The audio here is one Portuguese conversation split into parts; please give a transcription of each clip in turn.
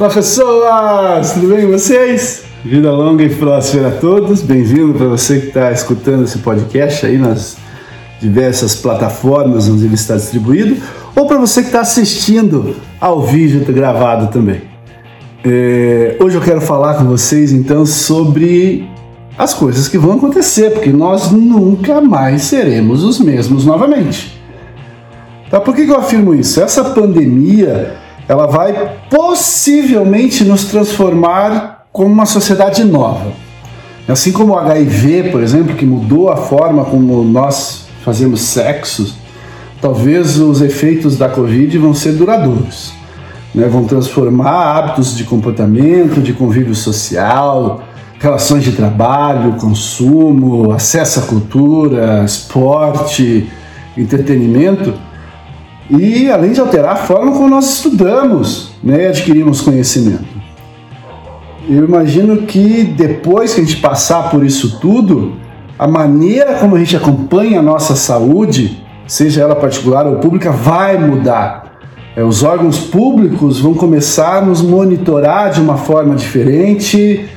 Olá pessoas, tudo bem com vocês? Vida longa e próspera a todos. Bem-vindo para você que está escutando esse podcast aí nas diversas plataformas onde ele está distribuído, ou para você que está assistindo ao vídeo gravado também. É, hoje eu quero falar com vocês então sobre as coisas que vão acontecer, porque nós nunca mais seremos os mesmos novamente. Tá? Por que, que eu afirmo isso? Essa pandemia ela vai possivelmente nos transformar como uma sociedade nova. Assim como o HIV, por exemplo, que mudou a forma como nós fazemos sexo, talvez os efeitos da Covid vão ser duradouros. Né? Vão transformar hábitos de comportamento, de convívio social, relações de trabalho, consumo, acesso à cultura, esporte, entretenimento e além de alterar a forma como nós estudamos né, e adquirimos conhecimento. Eu imagino que depois que a gente passar por isso tudo, a maneira como a gente acompanha a nossa saúde, seja ela particular ou pública, vai mudar. É, os órgãos públicos vão começar a nos monitorar de uma forma diferente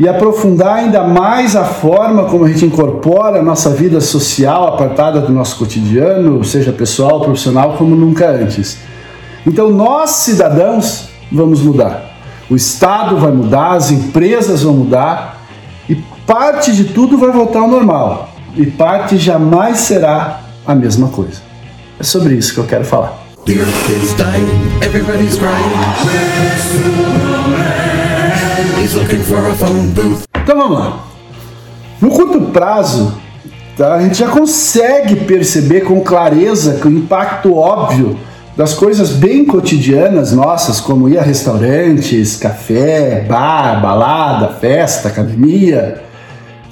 e aprofundar ainda mais a forma como a gente incorpora a nossa vida social apartada do nosso cotidiano, seja pessoal profissional, como nunca antes. Então, nós cidadãos vamos mudar. O Estado vai mudar, as empresas vão mudar e parte de tudo vai voltar ao normal. E parte jamais será a mesma coisa. É sobre isso que eu quero falar. Então vamos lá. No curto prazo, tá, a gente já consegue perceber com clareza que o impacto óbvio das coisas bem cotidianas nossas, como ir a restaurantes, café, bar, balada, festa, academia,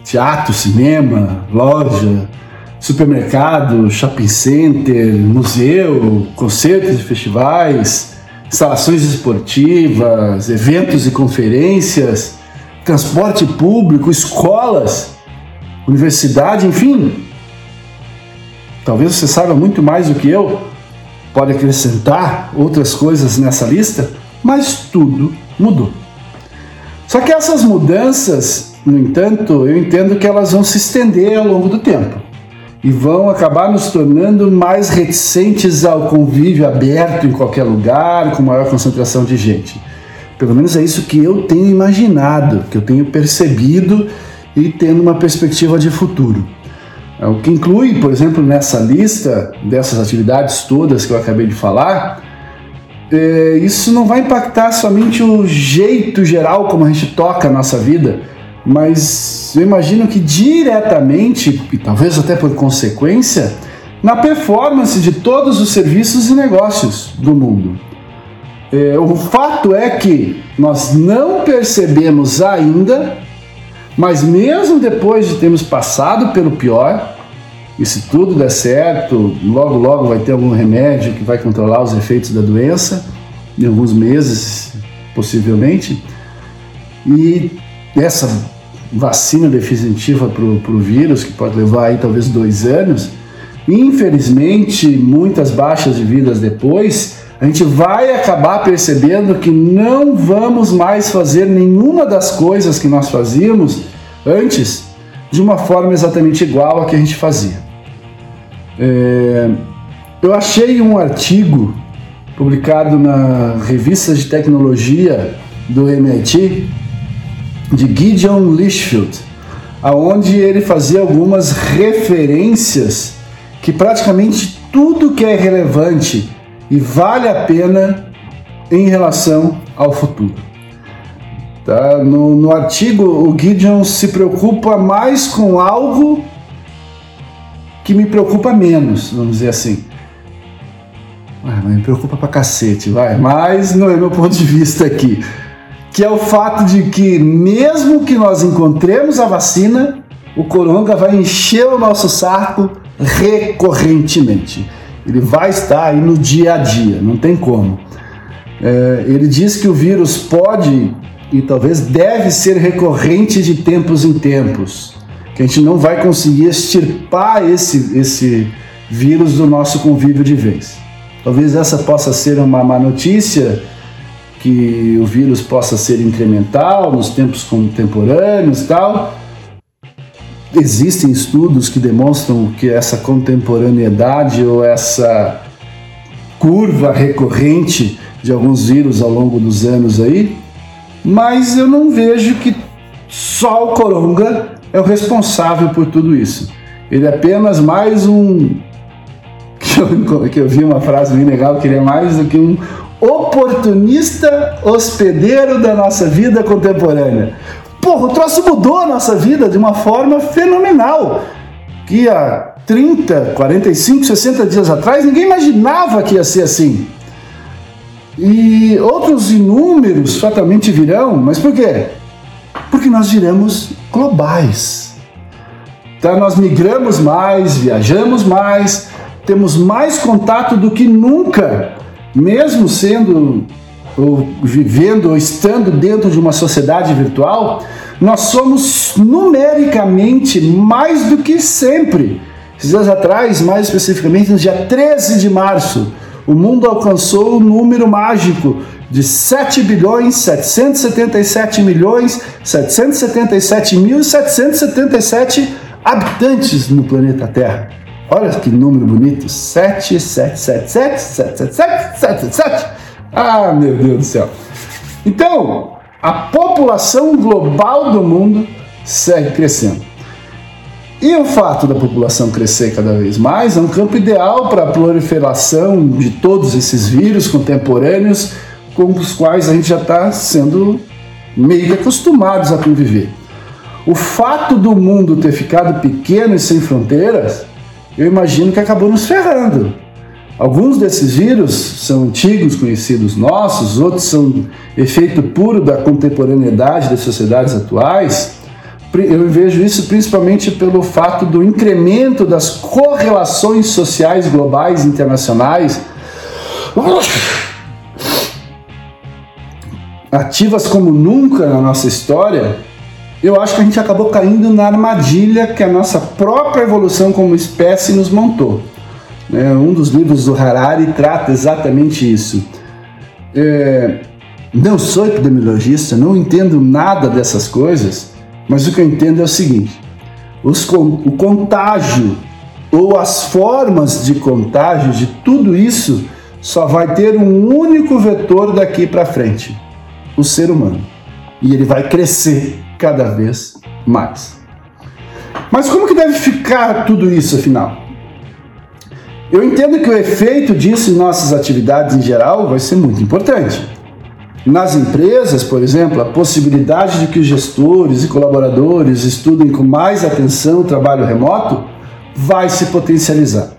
teatro, cinema, loja, supermercado, shopping center, museu, concertos e festivais, instalações esportivas, eventos e conferências, transporte público, escolas, universidade, enfim. Talvez você saiba muito mais do que eu, pode acrescentar outras coisas nessa lista, mas tudo mudou. Só que essas mudanças, no entanto, eu entendo que elas vão se estender ao longo do tempo e vão acabar nos tornando mais reticentes ao convívio aberto em qualquer lugar, com maior concentração de gente. Pelo menos é isso que eu tenho imaginado, que eu tenho percebido e tendo uma perspectiva de futuro. É o que inclui, por exemplo, nessa lista dessas atividades todas que eu acabei de falar, é, isso não vai impactar somente o jeito geral como a gente toca a nossa vida, mas eu imagino que diretamente, e talvez até por consequência, na performance de todos os serviços e negócios do mundo. É, o fato é que nós não percebemos ainda, mas mesmo depois de termos passado pelo pior, e se tudo der certo, logo logo vai ter algum remédio que vai controlar os efeitos da doença, em alguns meses, possivelmente, e essa vacina definitiva para o vírus, que pode levar aí talvez dois anos, infelizmente, muitas baixas de vidas depois, a gente vai acabar percebendo que não vamos mais fazer nenhuma das coisas que nós fazíamos antes de uma forma exatamente igual a que a gente fazia. É, eu achei um artigo publicado na revista de tecnologia do MIT de Gideon Lichfield, aonde ele fazia algumas referências que praticamente tudo que é relevante e vale a pena em relação ao futuro. Tá? No, no artigo, o Gideon se preocupa mais com algo que me preocupa menos, vamos dizer assim. Ah, me preocupa pra cacete, vai, mas não é meu ponto de vista aqui que é o fato de que, mesmo que nós encontremos a vacina, o coronga vai encher o nosso saco recorrentemente. Ele vai estar aí no dia a dia, não tem como. É, ele diz que o vírus pode e talvez deve ser recorrente de tempos em tempos, que a gente não vai conseguir extirpar esse, esse vírus do nosso convívio de vez. Talvez essa possa ser uma má notícia que o vírus possa ser incremental nos tempos contemporâneos tal. Existem estudos que demonstram que essa contemporaneidade ou essa curva recorrente de alguns vírus ao longo dos anos aí, mas eu não vejo que só o coronga é o responsável por tudo isso. Ele é apenas mais um. Que eu, vi uma frase bem legal, que ele é mais do que um oportunista hospedeiro da nossa vida contemporânea. Porra, o troço mudou a nossa vida de uma forma fenomenal. Que há 30, 45, 60 dias atrás ninguém imaginava que ia ser assim. E outros inúmeros fatalmente virão, mas por quê? Porque nós viramos globais. Então nós migramos mais, viajamos mais, temos mais contato do que nunca, mesmo sendo ou vivendo ou estando dentro de uma sociedade virtual, nós somos numericamente mais do que sempre. Esses dias atrás, mais especificamente no dia 13 de março, o mundo alcançou o número mágico de 7 bilhões 777 milhões 777 mil 777 habitantes no planeta Terra. Olha que número bonito, 7777 777 777. Ah, meu Deus do céu. Então, a população global do mundo segue crescendo. E o fato da população crescer cada vez mais é um campo ideal para a proliferação de todos esses vírus contemporâneos com os quais a gente já está sendo meio que acostumados a conviver. O fato do mundo ter ficado pequeno e sem fronteiras, eu imagino que acabou nos ferrando. Alguns desses vírus são antigos, conhecidos nossos, outros são efeito puro da contemporaneidade das sociedades atuais eu vejo isso principalmente pelo fato do incremento das correlações sociais globais internacionais ativas como nunca na nossa história. Eu acho que a gente acabou caindo na armadilha que a nossa própria evolução como espécie nos montou. Né? Um dos livros do Harari trata exatamente isso. É, não sou epidemiologista, não entendo nada dessas coisas, mas o que eu entendo é o seguinte: os, o contágio ou as formas de contágio de tudo isso só vai ter um único vetor daqui para frente: o ser humano. E ele vai crescer cada vez mais. Mas como que deve ficar tudo isso afinal? Eu entendo que o efeito disso em nossas atividades em geral vai ser muito importante. Nas empresas, por exemplo, a possibilidade de que os gestores e colaboradores estudem com mais atenção o trabalho remoto vai se potencializar.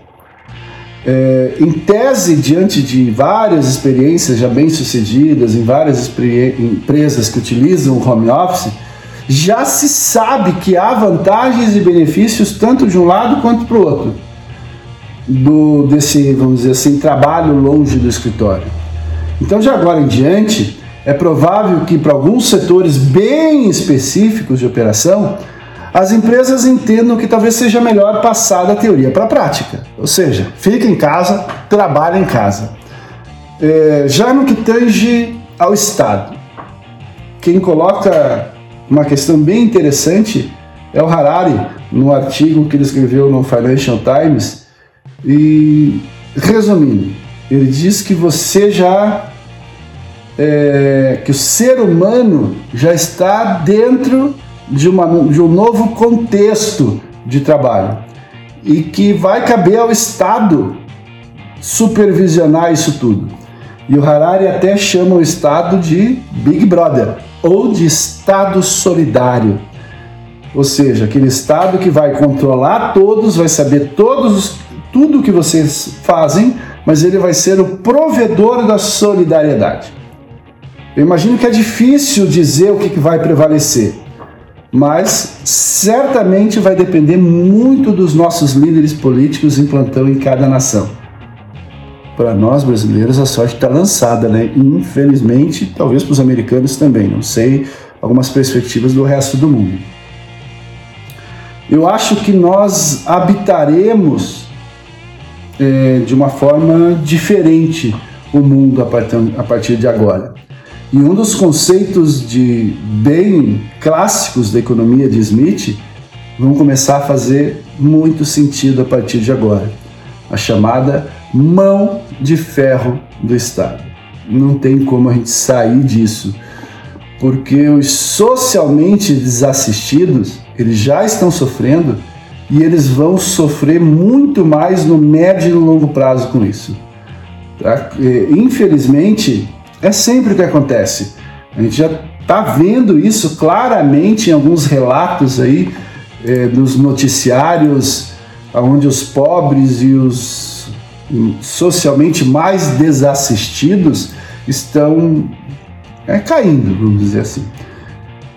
É, em tese, diante de várias experiências já bem sucedidas em várias empresas que utilizam o home office, já se sabe que há vantagens e benefícios tanto de um lado quanto para o outro do desse, vamos dizer assim, trabalho longe do escritório. Então, de agora em diante, é provável que para alguns setores bem específicos de operação, as empresas entendam que talvez seja melhor passar da teoria para a prática. Ou seja, fica em casa, trabalha em casa. É, já no que tange ao Estado, quem coloca uma questão bem interessante é o Harari, no artigo que ele escreveu no Financial Times. E, resumindo, ele diz que você já é, que o ser humano já está dentro de, uma, de um novo contexto de trabalho e que vai caber ao Estado supervisionar isso tudo. E o Harari até chama o Estado de Big Brother ou de Estado solidário. Ou seja, aquele Estado que vai controlar todos, vai saber todos tudo que vocês fazem, mas ele vai ser o provedor da solidariedade. Eu imagino que é difícil dizer o que vai prevalecer, mas certamente vai depender muito dos nossos líderes políticos em plantão em cada nação. Para nós brasileiros, a sorte está lançada, né? Infelizmente, talvez para os americanos também, não sei algumas perspectivas do resto do mundo. Eu acho que nós habitaremos é, de uma forma diferente o mundo a partir de agora. E um dos conceitos de bem clássicos da economia de Smith vão começar a fazer muito sentido a partir de agora. A chamada mão de ferro do Estado. Não tem como a gente sair disso, porque os socialmente desassistidos, eles já estão sofrendo e eles vão sofrer muito mais no médio e no longo prazo com isso. Tá? Infelizmente, é sempre o que acontece. A gente já está vendo isso claramente em alguns relatos aí é, dos noticiários, onde os pobres e os socialmente mais desassistidos estão é, caindo, vamos dizer assim.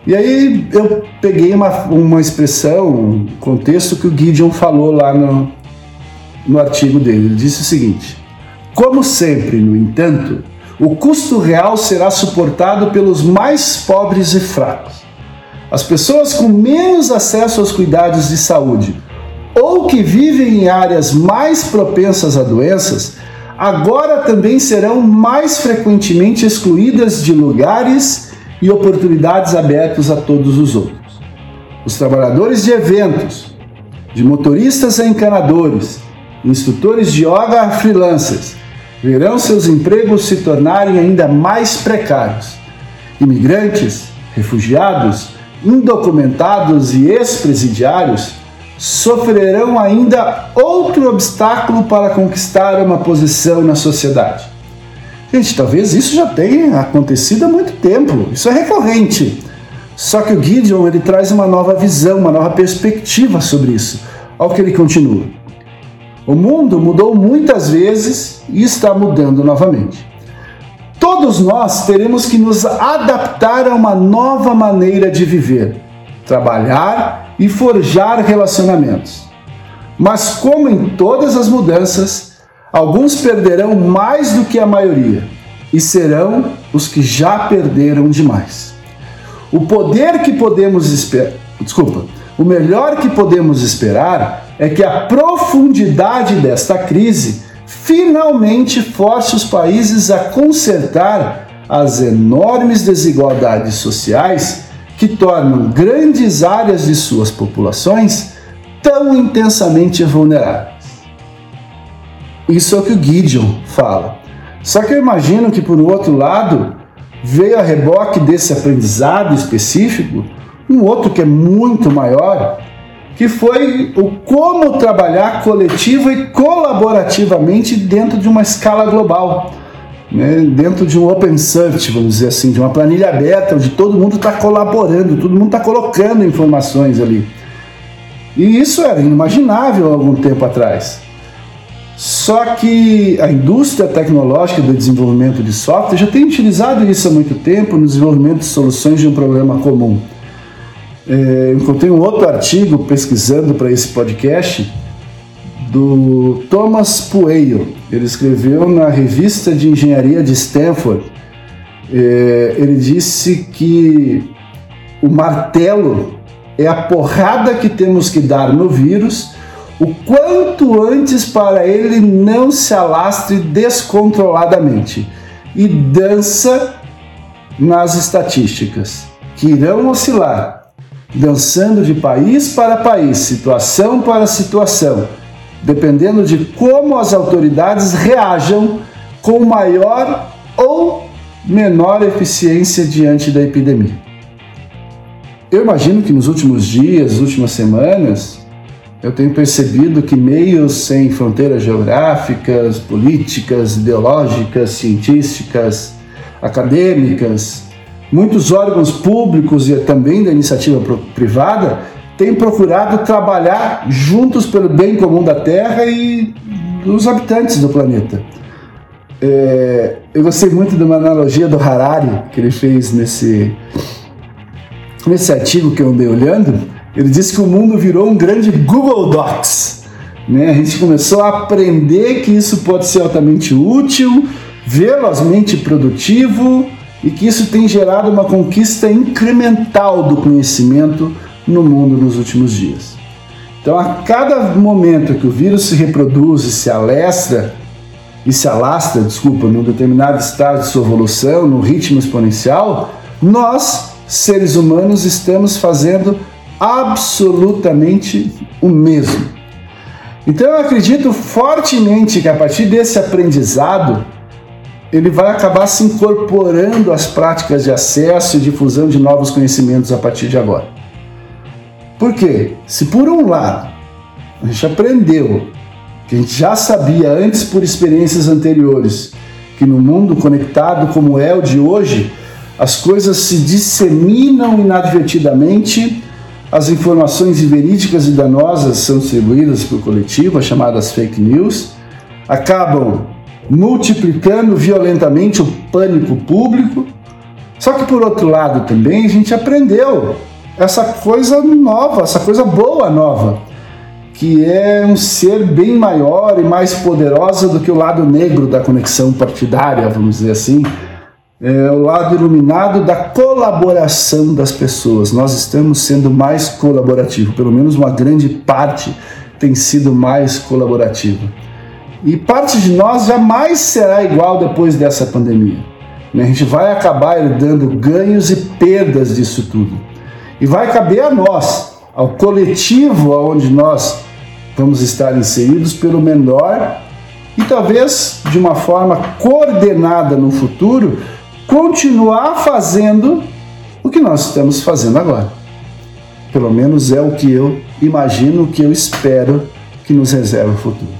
E aí eu peguei uma, uma expressão, um contexto que o Gideon falou lá no, no artigo dele. Ele disse o seguinte: Como sempre, no entanto, o custo real será suportado pelos mais pobres e fracos. As pessoas com menos acesso aos cuidados de saúde ou que vivem em áreas mais propensas a doenças, agora também serão mais frequentemente excluídas de lugares e oportunidades abertos a todos os outros. Os trabalhadores de eventos, de motoristas a encanadores, instrutores de yoga a freelancers, verão seus empregos se tornarem ainda mais precários. Imigrantes, refugiados, indocumentados e ex-presidiários sofrerão ainda outro obstáculo para conquistar uma posição na sociedade. Gente, talvez isso já tenha acontecido há muito tempo, isso é recorrente. Só que o Gideon ele traz uma nova visão, uma nova perspectiva sobre isso. Ao que ele continua. O mundo mudou muitas vezes e está mudando novamente. Todos nós teremos que nos adaptar a uma nova maneira de viver, trabalhar e forjar relacionamentos. Mas, como em todas as mudanças, alguns perderão mais do que a maioria e serão os que já perderam demais. O poder que podemos esperar, desculpa, o melhor que podemos esperar é que a profundidade desta crise finalmente force os países a consertar as enormes desigualdades sociais que tornam grandes áreas de suas populações tão intensamente vulneráveis. Isso é o que o Gideon fala. Só que eu imagino que, por outro lado, veio a reboque desse aprendizado específico um outro que é muito maior, que foi o como trabalhar coletivo e colaborativamente dentro de uma escala global. Né? Dentro de um open search, vamos dizer assim, de uma planilha aberta, onde todo mundo está colaborando, todo mundo está colocando informações ali. E isso era inimaginável há algum tempo atrás. Só que a indústria tecnológica do desenvolvimento de software já tem utilizado isso há muito tempo no desenvolvimento de soluções de um problema comum. É, encontrei um outro artigo pesquisando para esse podcast do Thomas Pueyo. Ele escreveu na revista de engenharia de Stanford. É, ele disse que o martelo é a porrada que temos que dar no vírus o quanto antes para ele não se alastre descontroladamente e dança nas estatísticas que irão oscilar dançando de país para país, situação para situação, dependendo de como as autoridades reajam com maior ou menor eficiência diante da epidemia. Eu imagino que nos últimos dias, últimas semanas, eu tenho percebido que meios sem fronteiras geográficas, políticas, ideológicas, científicas, acadêmicas, Muitos órgãos públicos e também da iniciativa privada têm procurado trabalhar juntos pelo bem comum da Terra e dos habitantes do planeta. É, eu gostei muito de uma analogia do Harari que ele fez nesse, nesse artigo que eu andei olhando. Ele disse que o mundo virou um grande Google Docs. Né? A gente começou a aprender que isso pode ser altamente útil, velozmente produtivo e que isso tem gerado uma conquista incremental do conhecimento no mundo nos últimos dias. Então, a cada momento que o vírus se reproduz e se alestra, e se alastra, desculpa, num determinado estágio de sua evolução, no ritmo exponencial, nós, seres humanos, estamos fazendo absolutamente o mesmo. Então eu acredito fortemente que a partir desse aprendizado, ele vai acabar se incorporando às práticas de acesso e difusão de novos conhecimentos a partir de agora. Por quê? Se por um lado a gente aprendeu que a gente já sabia antes por experiências anteriores que no mundo conectado como é o de hoje, as coisas se disseminam inadvertidamente, as informações inverídicas e danosas são distribuídas por coletivo, as chamadas fake news, acabam multiplicando violentamente o pânico público. Só que por outro lado também a gente aprendeu essa coisa nova, essa coisa boa nova, que é um ser bem maior e mais poderosa do que o lado negro da conexão partidária, vamos dizer assim. É o lado iluminado da colaboração das pessoas. Nós estamos sendo mais colaborativos, pelo menos uma grande parte tem sido mais colaborativa. E parte de nós jamais será igual depois dessa pandemia. Né? A gente vai acabar herdando ganhos e perdas disso tudo. E vai caber a nós, ao coletivo onde nós vamos estar inseridos, pelo menor e talvez de uma forma coordenada no futuro, continuar fazendo o que nós estamos fazendo agora. Pelo menos é o que eu imagino, o que eu espero que nos reserve o futuro.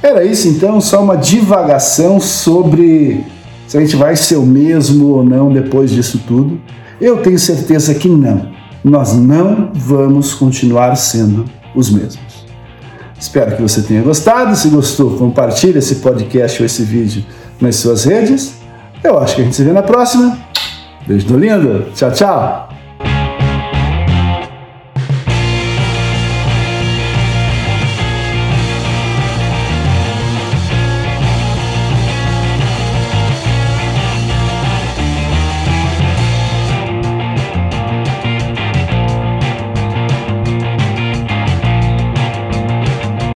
Era isso então, só uma divagação sobre se a gente vai ser o mesmo ou não depois disso tudo. Eu tenho certeza que não. Nós não vamos continuar sendo os mesmos. Espero que você tenha gostado. Se gostou, compartilhe esse podcast ou esse vídeo nas suas redes. Eu acho que a gente se vê na próxima. Beijo do lindo. Tchau, tchau.